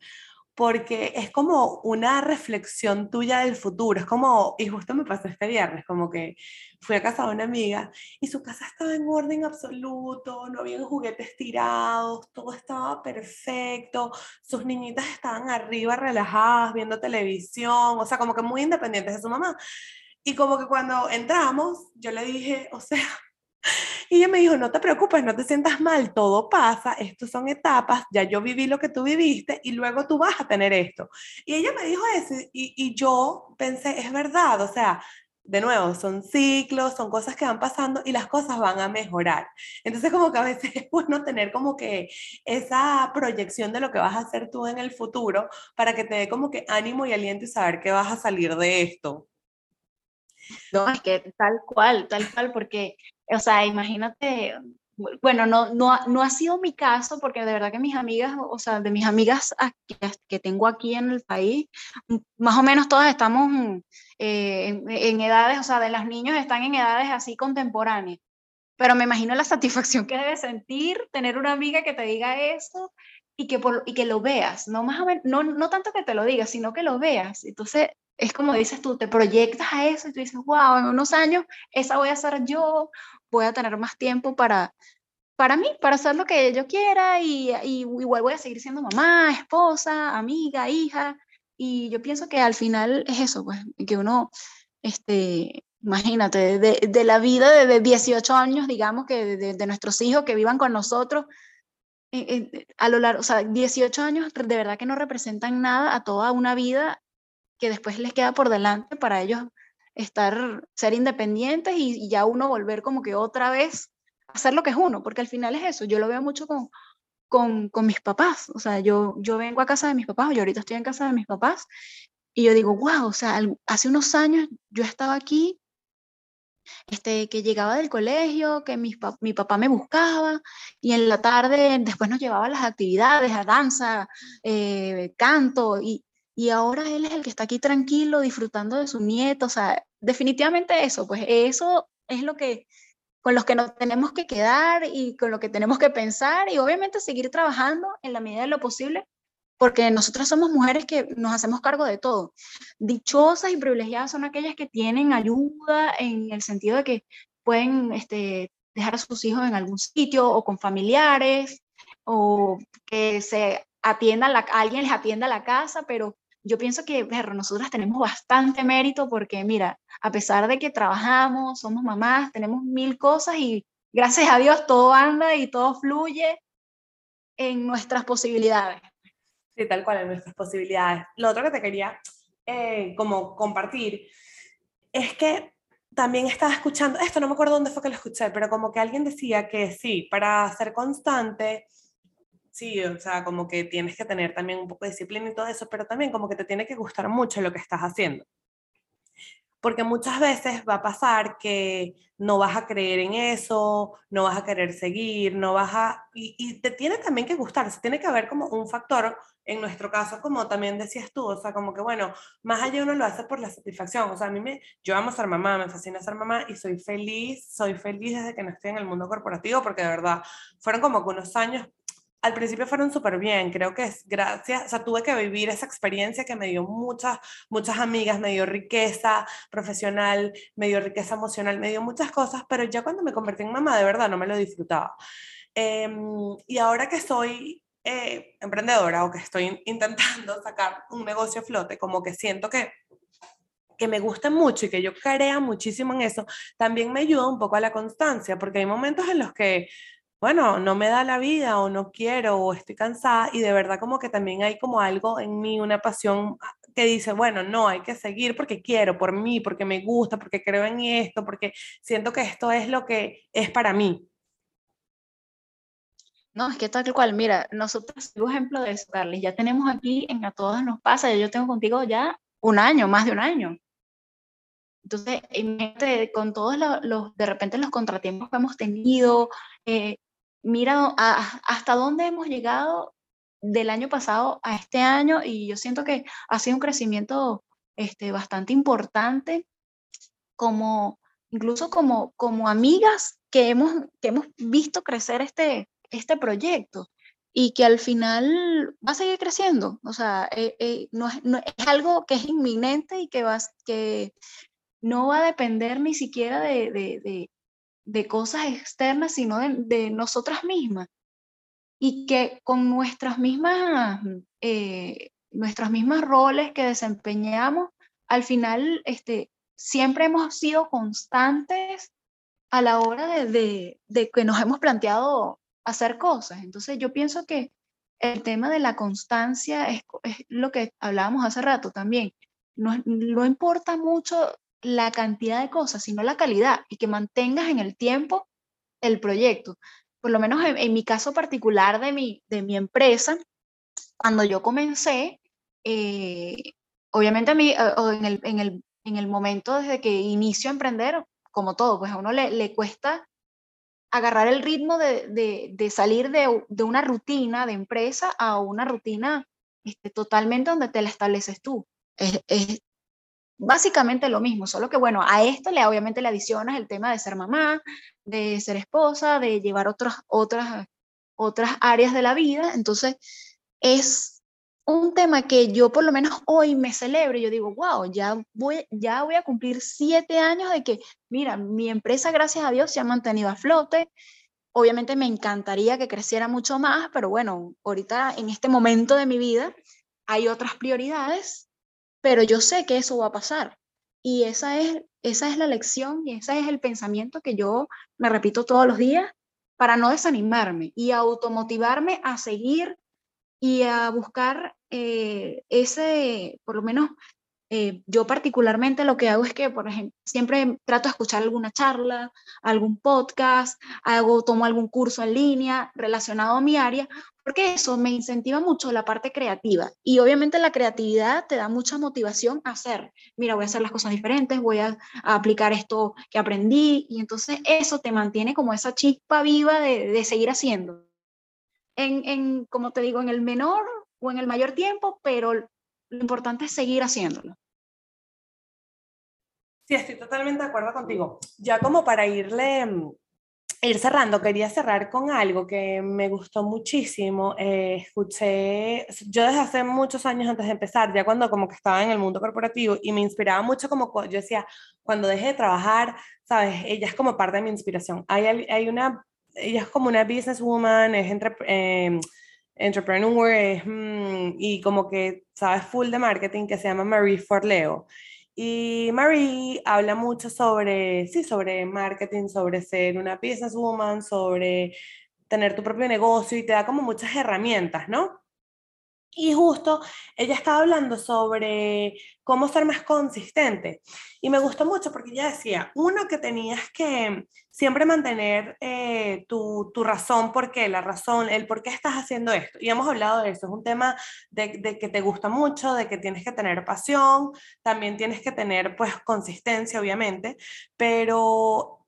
porque es como una reflexión tuya del futuro, es como, y justo me pasó este viernes, como que fui a casa de una amiga y su casa estaba en orden absoluto, no había juguetes tirados, todo estaba perfecto, sus niñitas estaban arriba relajadas viendo televisión, o sea, como que muy independientes de su mamá. Y como que cuando entramos, yo le dije, o sea, y ella me dijo, no te preocupes, no te sientas mal, todo pasa, estos son etapas, ya yo viví lo que tú viviste y luego tú vas a tener esto. Y ella me dijo eso y, y yo pensé, es verdad, o sea, de nuevo, son ciclos, son cosas que van pasando y las cosas van a mejorar. Entonces, como que a veces *laughs* es bueno tener como que esa proyección de lo que vas a hacer tú en el futuro para que te dé como que ánimo y aliento y saber que vas a salir de esto. No, es que tal cual, tal cual, porque o sea, imagínate, bueno, no, no, no ha sido mi caso porque de verdad que mis amigas, o sea, de mis amigas que tengo aquí en el país, más o menos todas estamos eh, en, edades, o sea, de los niños están en edades así contemporáneas. Pero me imagino la satisfacción que debe sentir tener una amiga que te diga eso y que, por, y que lo veas, no, más no, no tanto que te lo digas, sino que lo veas. Entonces, es como dices tú, te proyectas a eso y tú dices, wow, en unos años esa voy a ser yo, voy a tener más tiempo para, para mí, para hacer lo que yo quiera y, y igual voy a seguir siendo mamá, esposa, amiga, hija. Y yo pienso que al final es eso, pues, que uno, este, imagínate, de, de la vida de, 18 años, digamos, que de, de, nuestros hijos que vivan con nosotros, eh, eh, a lo largo, o sea, 18 años de verdad que no representan nada a toda una vida que después les queda por delante para ellos estar, ser independientes y, ya uno volver como que otra vez a hacer lo que es uno, porque al final es eso, yo lo veo mucho con, con, con, mis papás, o sea, yo, yo vengo a casa de mis papás, yo ahorita estoy en casa de mis papás, y yo digo, wow, o sea, hace unos años yo estaba aquí, este, que llegaba del colegio, que mi, mi papá me buscaba, y en la tarde después nos llevaba a las actividades, a danza, eh, canto, y, y ahora él es el que está aquí tranquilo, disfrutando de su nieto, o sea, definitivamente eso, pues eso es lo que, con los que nos tenemos que quedar y con lo que tenemos que pensar y obviamente seguir trabajando en la medida de lo posible, porque nosotras somos mujeres que nos hacemos cargo de todo. Dichosas y privilegiadas son aquellas que tienen ayuda en el sentido de que pueden este, dejar a sus hijos en algún sitio o con familiares o que se atienda la, alguien les atienda la casa, pero yo pienso que, perro, nosotras tenemos bastante mérito porque, mira, a pesar de que trabajamos, somos mamás, tenemos mil cosas y gracias a Dios todo anda y todo fluye en nuestras posibilidades. Sí, tal cual, en nuestras posibilidades. Lo otro que te quería eh, como compartir es que también estaba escuchando, esto no me acuerdo dónde fue que lo escuché, pero como que alguien decía que sí, para ser constante sí, o sea, como que tienes que tener también un poco de disciplina y todo eso, pero también como que te tiene que gustar mucho lo que estás haciendo. porque muchas veces va a pasar que no vas a creer en eso, no vas a querer seguir, no vas a... Y, te tiene también que gustar, se tiene que haber como un factor, en nuestro caso, como también decías tú, o sea, como que bueno, más allá uno lo hace por la satisfacción, o sea, a mí me, yo amo ser mamá, me fascina ser mamá y soy feliz, soy feliz desde que no estoy en el mundo corporativo, porque de verdad, fueron como unos años al principio fueron súper bien, creo que es gracias, o sea, tuve que vivir esa experiencia que me dio muchas, muchas amigas, me dio riqueza profesional, me dio riqueza emocional, me dio muchas cosas, pero ya cuando me convertí en mamá, de verdad, no me lo disfrutaba. Em, y ahora que soy eh, emprendedora o que estoy intentando sacar un negocio flote, como que siento que que me gusta mucho y que yo crea muchísimo en eso, también me ayuda un poco a la constancia, porque hay momentos en los que bueno, no me da la vida o no quiero o estoy cansada y de verdad como que también hay como algo en mí, una pasión que dice, bueno, no, hay que seguir porque quiero, por mí, porque me gusta, porque creo en esto, porque siento que esto es lo que es para mí. No, es que tal cual, mira, nosotros, un ejemplo de eso, Carly, ya tenemos aquí, en A Todas Nos Pasa, yo tengo contigo ya un año, más de un año. Entonces, con todos los, de repente los contratiempos que hemos tenido, eh, mira hasta dónde hemos llegado del año pasado a este año y yo siento que ha sido un crecimiento este, bastante importante como incluso como, como amigas que hemos, que hemos visto crecer este, este proyecto y que al final va a seguir creciendo. O sea, eh, eh, no, es, algo que es inminente y que, va, que no va a depender ni siquiera de, de cosas externas, sino de, nosotras mismas. Y que con nuestras mismas, eh, nuestras mismas roles que desempeñamos, al final este, siempre hemos sido constantes a la hora de, que nos hemos planteado hacer cosas. Entonces yo pienso que el tema de la constancia es, lo que hablábamos hace rato también. No, no importa mucho la cantidad de cosas, sino la calidad y que mantengas en el tiempo el proyecto. Por lo menos en, mi caso particular de mi, de mi empresa, cuando yo comencé, eh, obviamente a mí, eh, en, el, en, el, en, el, momento desde que inicio a emprender, como todo, pues a uno le, le cuesta agarrar el ritmo de, de, salir de, de, una rutina de empresa a una rutina este, totalmente donde te la estableces tú. Básicamente lo mismo, solo que bueno, a esto le obviamente le adicionas el tema de ser mamá, de ser esposa, de llevar otras, otras, otras áreas de la vida. Entonces, es un tema que yo por lo menos hoy me celebro yo digo, wow, ya voy, ya voy a cumplir siete años de que, mira, mi empresa, gracias a Dios, se ha mantenido a flote. Obviamente me encantaría que creciera mucho más, pero bueno, ahorita en este momento de mi vida hay otras prioridades pero yo sé que eso va a pasar. Y esa es, esa es la lección y ese es el pensamiento que yo me repito todos los días para no desanimarme y automotivarme a seguir y a buscar eh, ese, por lo menos eh, yo particularmente lo que hago es que, por ejemplo, siempre trato de escuchar alguna charla, algún podcast, hago, tomo algún curso en línea relacionado a mi área, porque eso me incentiva mucho la parte creativa. Y obviamente la creatividad te da mucha motivación a hacer. Mira, voy a hacer las cosas diferentes, voy a, aplicar esto que aprendí, y entonces eso te mantiene como esa chispa viva de, de seguir haciendo. En, en, como te digo, en el menor o en el mayor tiempo, pero lo importante es seguir haciéndolo. Sí, estoy totalmente de acuerdo contigo. Ya como para irle, mm, ir cerrando, quería cerrar con algo que me gustó muchísimo. Eh, escuché, yo desde hace muchos años antes de empezar, ya cuando como que estaba en el mundo corporativo y me inspiraba mucho como yo decía, cuando deje de trabajar, sabes, ella es como parte de mi inspiración. Hay, hay una, ella es como una businesswoman, es entre, eh, entrepreneur, es, mm, y como que sabes full de marketing que se llama Marie Forleo. Y Marie habla mucho sobre, sí, sobre marketing, sobre ser una businesswoman, sobre tener tu propio negocio y te da como muchas herramientas, ¿no? Y justo ella estaba hablando sobre cómo ser más consistente. Y me gustó mucho porque ella decía, uno, que tenías que siempre mantener eh, tu, tu, razón, por qué, la razón, el por qué estás haciendo esto. Y hemos hablado de eso, es un tema de, de, que te gusta mucho, de que tienes que tener pasión, también tienes que tener pues consistencia, obviamente, pero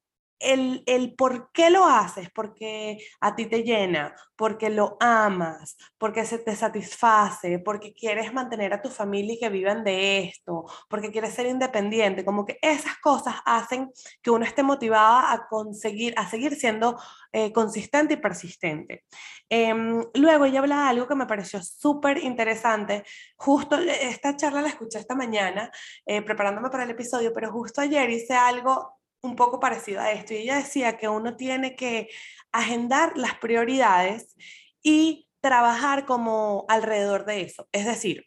el, el, por qué lo haces, porque a ti te llena, porque lo amas, porque se te satisface, porque quieres mantener a tu familia y que vivan de esto, porque quieres ser independiente, como que esas cosas hacen que uno esté motivado a conseguir, a seguir siendo eh, consistente y persistente. Em, luego ella habla de algo que me pareció súper interesante, justo eh, esta charla la escuché esta mañana eh, preparándome para el episodio, pero justo ayer hice algo un poco parecido a esto. Y ella decía que uno tiene que agendar las prioridades y trabajar como alrededor de eso. Es decir,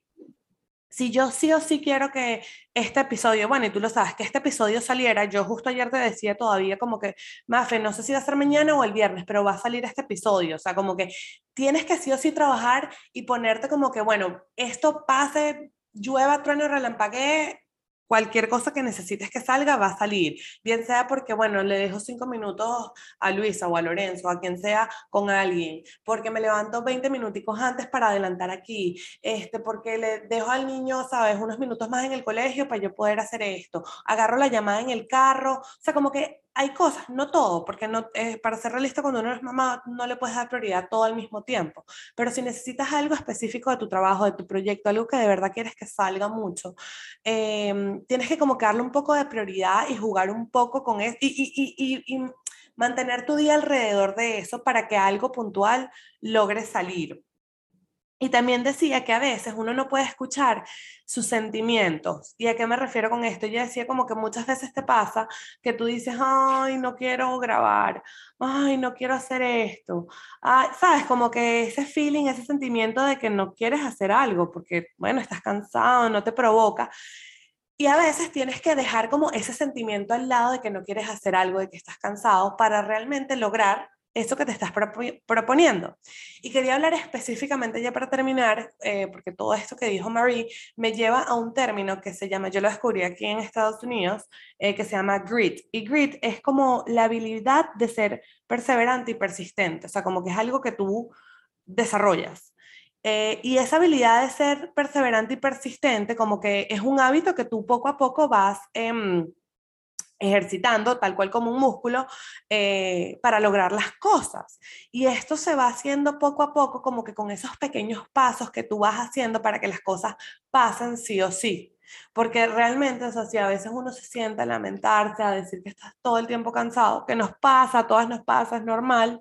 si yo sí o sí quiero que este episodio, bueno, y tú lo sabes, que este episodio saliera, yo justo ayer te decía todavía como que, Mafe, no sé si va a ser mañana o el viernes, pero va a salir este episodio, o sea, como que tienes que sí o sí trabajar y ponerte como que, bueno, esto pase, llueva, trueno, relampaguee, cualquier cosa que necesites que salga va a salir, bien sea porque, bueno, le dejo cinco minutos a Luisa o a Lorenzo, a quien sea, con alguien, porque me levanto 20 minuticos antes para adelantar aquí, este, porque le dejo al niño, sabes, unos minutos más en el colegio para yo poder hacer esto, agarro la llamada en el carro, o sea, como que hay cosas, no todo, porque eh, para ser realista cuando uno es mamá no le puedes dar prioridad todo al mismo tiempo, pero si necesitas algo específico de tu trabajo, de tu proyecto, algo que de verdad quieres que salga mucho, em, tienes que como que darle un poco de prioridad y jugar un poco con eso y, y, y, y mantener tu día alrededor de eso para que algo puntual logre salir. Y también decía que a veces uno no puede escuchar sus sentimientos. ¿Y a qué me refiero con esto? Yo decía como que muchas veces te pasa que tú dices, ay, no quiero grabar, ay, no quiero hacer esto. Ay, ¿Sabes? Como que ese feeling, ese sentimiento de que no quieres hacer algo porque, bueno, estás cansado, no te provoca. Y a veces tienes que dejar como ese sentimiento al lado de que no quieres hacer algo, de que estás cansado, para realmente lograr eso que te estás proponiendo. Y quería hablar específicamente ya para terminar, eh, porque todo esto que dijo Marie me lleva a un término que se llama, yo lo descubrí aquí en Estados Unidos, eh, que se llama grit. Y grit es como la habilidad de ser perseverante y persistente, o sea, como que es algo que tú desarrollas. Eh, y esa habilidad de ser perseverante y persistente, como que es un hábito que tú poco a poco vas... Eh, ejercitando tal cual como un músculo eh, para lograr las cosas. Y esto se va haciendo poco a poco como que con esos pequeños pasos que tú vas haciendo para que las cosas pasen sí o sí. Porque realmente, o sea, si a veces uno se sienta a lamentarse, a decir que estás todo el tiempo cansado, que nos pasa, a todas nos pasa, es normal,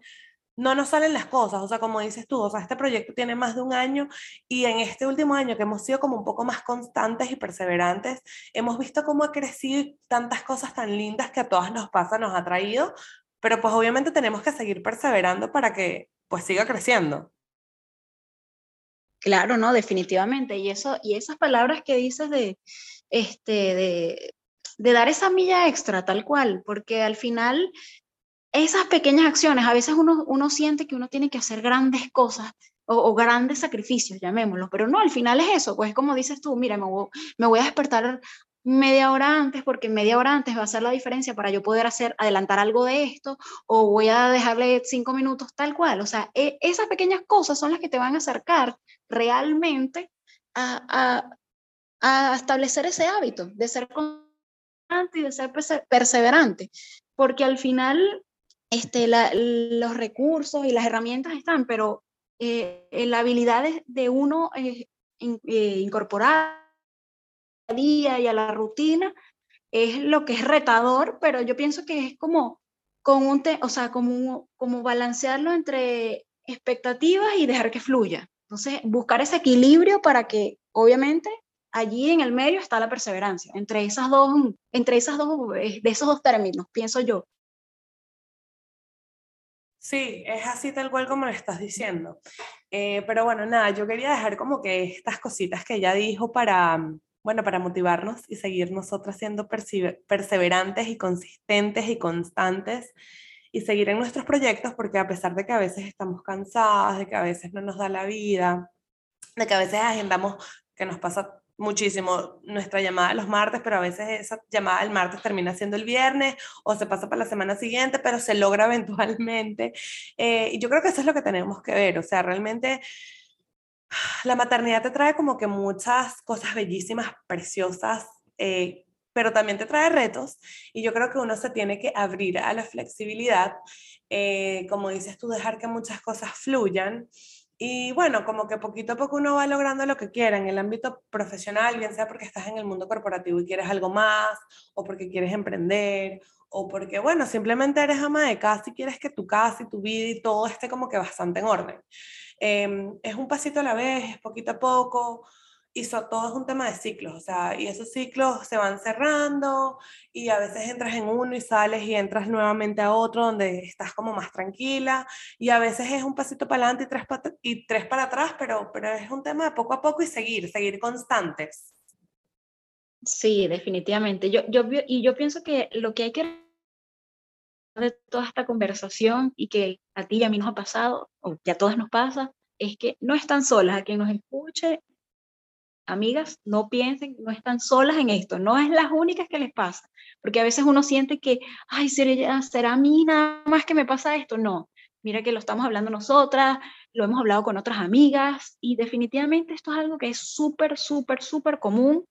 no nos salen las cosas, o sea, como dices tú, o sea, este proyecto tiene más de un año y en este último año que hemos sido como un poco más constantes y perseverantes, hemos visto cómo ha crecido tantas cosas tan lindas que a todas nos pasa, nos ha traído, pero pues obviamente tenemos que seguir perseverando para que pues siga creciendo. Claro, no, definitivamente. Y eso, y esas palabras que dices de, este, de, de dar esa milla extra, tal cual, porque al final esas pequeñas acciones, a veces uno, uno siente que uno tiene que hacer grandes cosas o, grandes sacrificios, llamémoslo, pero no, al final es eso, pues como dices tú, mira, me voy, me voy a despertar media hora antes porque media hora antes va a ser la diferencia para yo poder hacer, adelantar algo de esto o voy a dejarle cinco minutos tal cual. O sea, e, esas pequeñas cosas son las que te van a acercar realmente a, a establecer ese hábito de ser constante y de ser perseverante. Porque al final este, los recursos y las herramientas están, pero eh, la habilidad de, uno eh, eh, incorporar al día y a la rutina es lo que es retador, pero yo pienso que es como, con un o sea, como, como balancearlo entre expectativas y dejar que fluya. Entonces, buscar ese equilibrio para que, obviamente, allí en el medio está la perseverancia, entre esas dos, entre esas dos, de esos dos términos, pienso yo. Sí, es así tal cual como lo estás diciendo. Eh, pero bueno, nada, yo quería dejar como que estas cositas que ella dijo para, bueno, para motivarnos y seguir nosotras siendo perseverantes y consistentes y constantes y seguir en nuestros proyectos porque a pesar de que a veces estamos cansadas, de que a veces no nos da la vida, de que a veces agendamos, que nos pasa muchísimo nuestra llamada los martes, pero a veces esa llamada el martes termina siendo el viernes o se pasa para la semana siguiente, pero se logra *laughs* eventualmente. Eh, y yo creo que eso es lo que tenemos que ver, o sea, realmente la maternidad te trae como que muchas cosas bellísimas, preciosas, eh, pero también te trae retos y yo creo que uno se tiene que abrir a la flexibilidad, eh, como dices tú, dejar que muchas cosas fluyan y bueno, como que poquito a poco uno va logrando lo que quiera en el ámbito profesional, bien sea porque estás en el mundo corporativo y quieres algo más, o porque quieres emprender, o porque, bueno, simplemente eres ama de casa y quieres que tu casa y tu vida y todo esté como que bastante en orden. Em, es un pasito a la vez, es poquito a poco, y todo es un tema de ciclos, o sea, y esos ciclos se van cerrando y a veces entras en uno y sales y entras nuevamente a otro donde estás como más tranquila y a veces es un pasito para adelante y tres, para, y tres para atrás, pero, pero es un tema de poco a poco y seguir, seguir constantes. Sí, definitivamente. Yo, yo, y yo pienso que lo que hay que de toda esta conversación y que a ti y a mí nos ha pasado, o que a todas nos pasa, es que no están solas, a quien nos escuche amigas, no piensen, no están solas en esto, no es las únicas que les pasa, porque a veces uno siente que, ay, será, será a mí nada más que me pasa esto, no, mira que lo estamos hablando nosotras, lo hemos hablado con otras amigas y definitivamente esto es algo que es súper, súper, súper común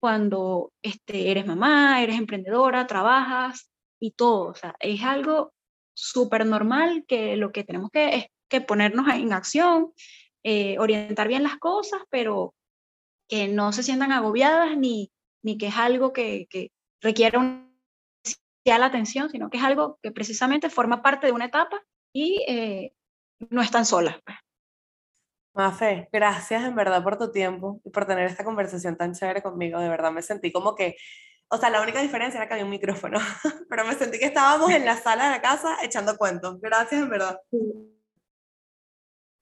cuando este, eres mamá, eres emprendedora, trabajas y todo, o sea, es algo súper normal que lo que tenemos que es que ponernos en acción, eh, orientar bien las cosas, pero que no se sientan agobiadas ni, ni que es algo que, que requiere una especial atención, sino que es algo que precisamente forma parte de una etapa y eh, no están solas. Pues. Mafe, gracias en verdad por tu tiempo y por tener esta conversación tan chévere conmigo. De verdad me sentí como que, o sea, la única diferencia era que había un micrófono, *laughs* pero me sentí que estábamos en la sala de la casa echando cuentos. Gracias en verdad.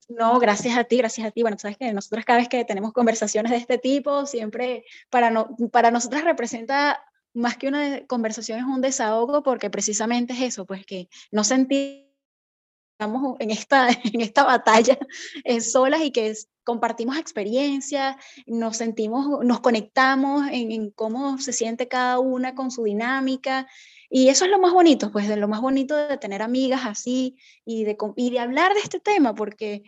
No, gracias a ti, gracias a ti. Bueno, sabes que nosotros cada vez que tenemos conversaciones de este tipo, siempre para, no, para nosotras representa más que una conversación, es un desahogo porque precisamente es eso, pues que no sentimos en esta, *laughs* en esta batalla eh, solas y que compartimos experiencias, nos sentimos, nos conectamos en, en, cómo se siente cada una con su dinámica y eso es lo más bonito, pues de lo más bonito de tener amigas así y de, y de hablar de este tema, porque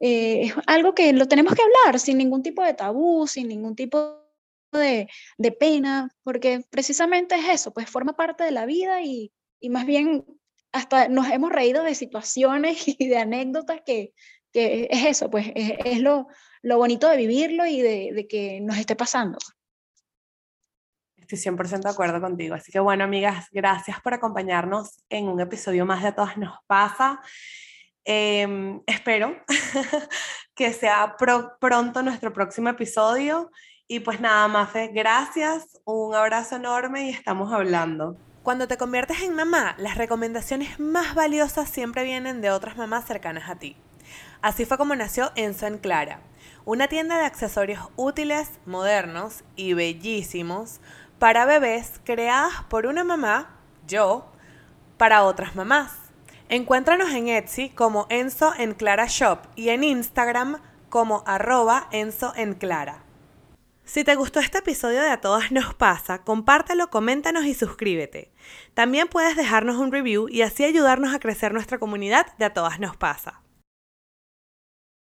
eh, es algo que lo tenemos que hablar sin ningún tipo de tabú, sin ningún tipo de, de, pena, porque precisamente es eso, pues forma parte de la vida y, y más bien hasta nos hemos reído de situaciones *laughs* y de anécdotas que, que es eso, pues es, es lo, lo, bonito de vivirlo y de, de que nos esté pasando. Estoy 100% de acuerdo contigo. Así que bueno, amigas, gracias por acompañarnos en un episodio más de A Todas Nos Pasa. Em, espero *laughs* que sea pronto nuestro próximo episodio. Y pues nada, Mafe, gracias, un abrazo enorme y estamos hablando. Cuando te conviertes en mamá, las recomendaciones más valiosas siempre vienen de otras mamás cercanas a ti. Así fue como nació Enzo en Clara, una tienda de accesorios útiles, modernos y bellísimos para bebés creadas por una mamá, yo, para otras mamás. Encuéntranos en Etsy como Enzo en Clara Shop y en Instagram como arroba Enzo en Clara. Si te gustó este episodio de A Todas Nos Pasa, compártelo, coméntanos y suscríbete. También puedes dejarnos un review y así ayudarnos a crecer nuestra comunidad de A Todas Nos Pasa.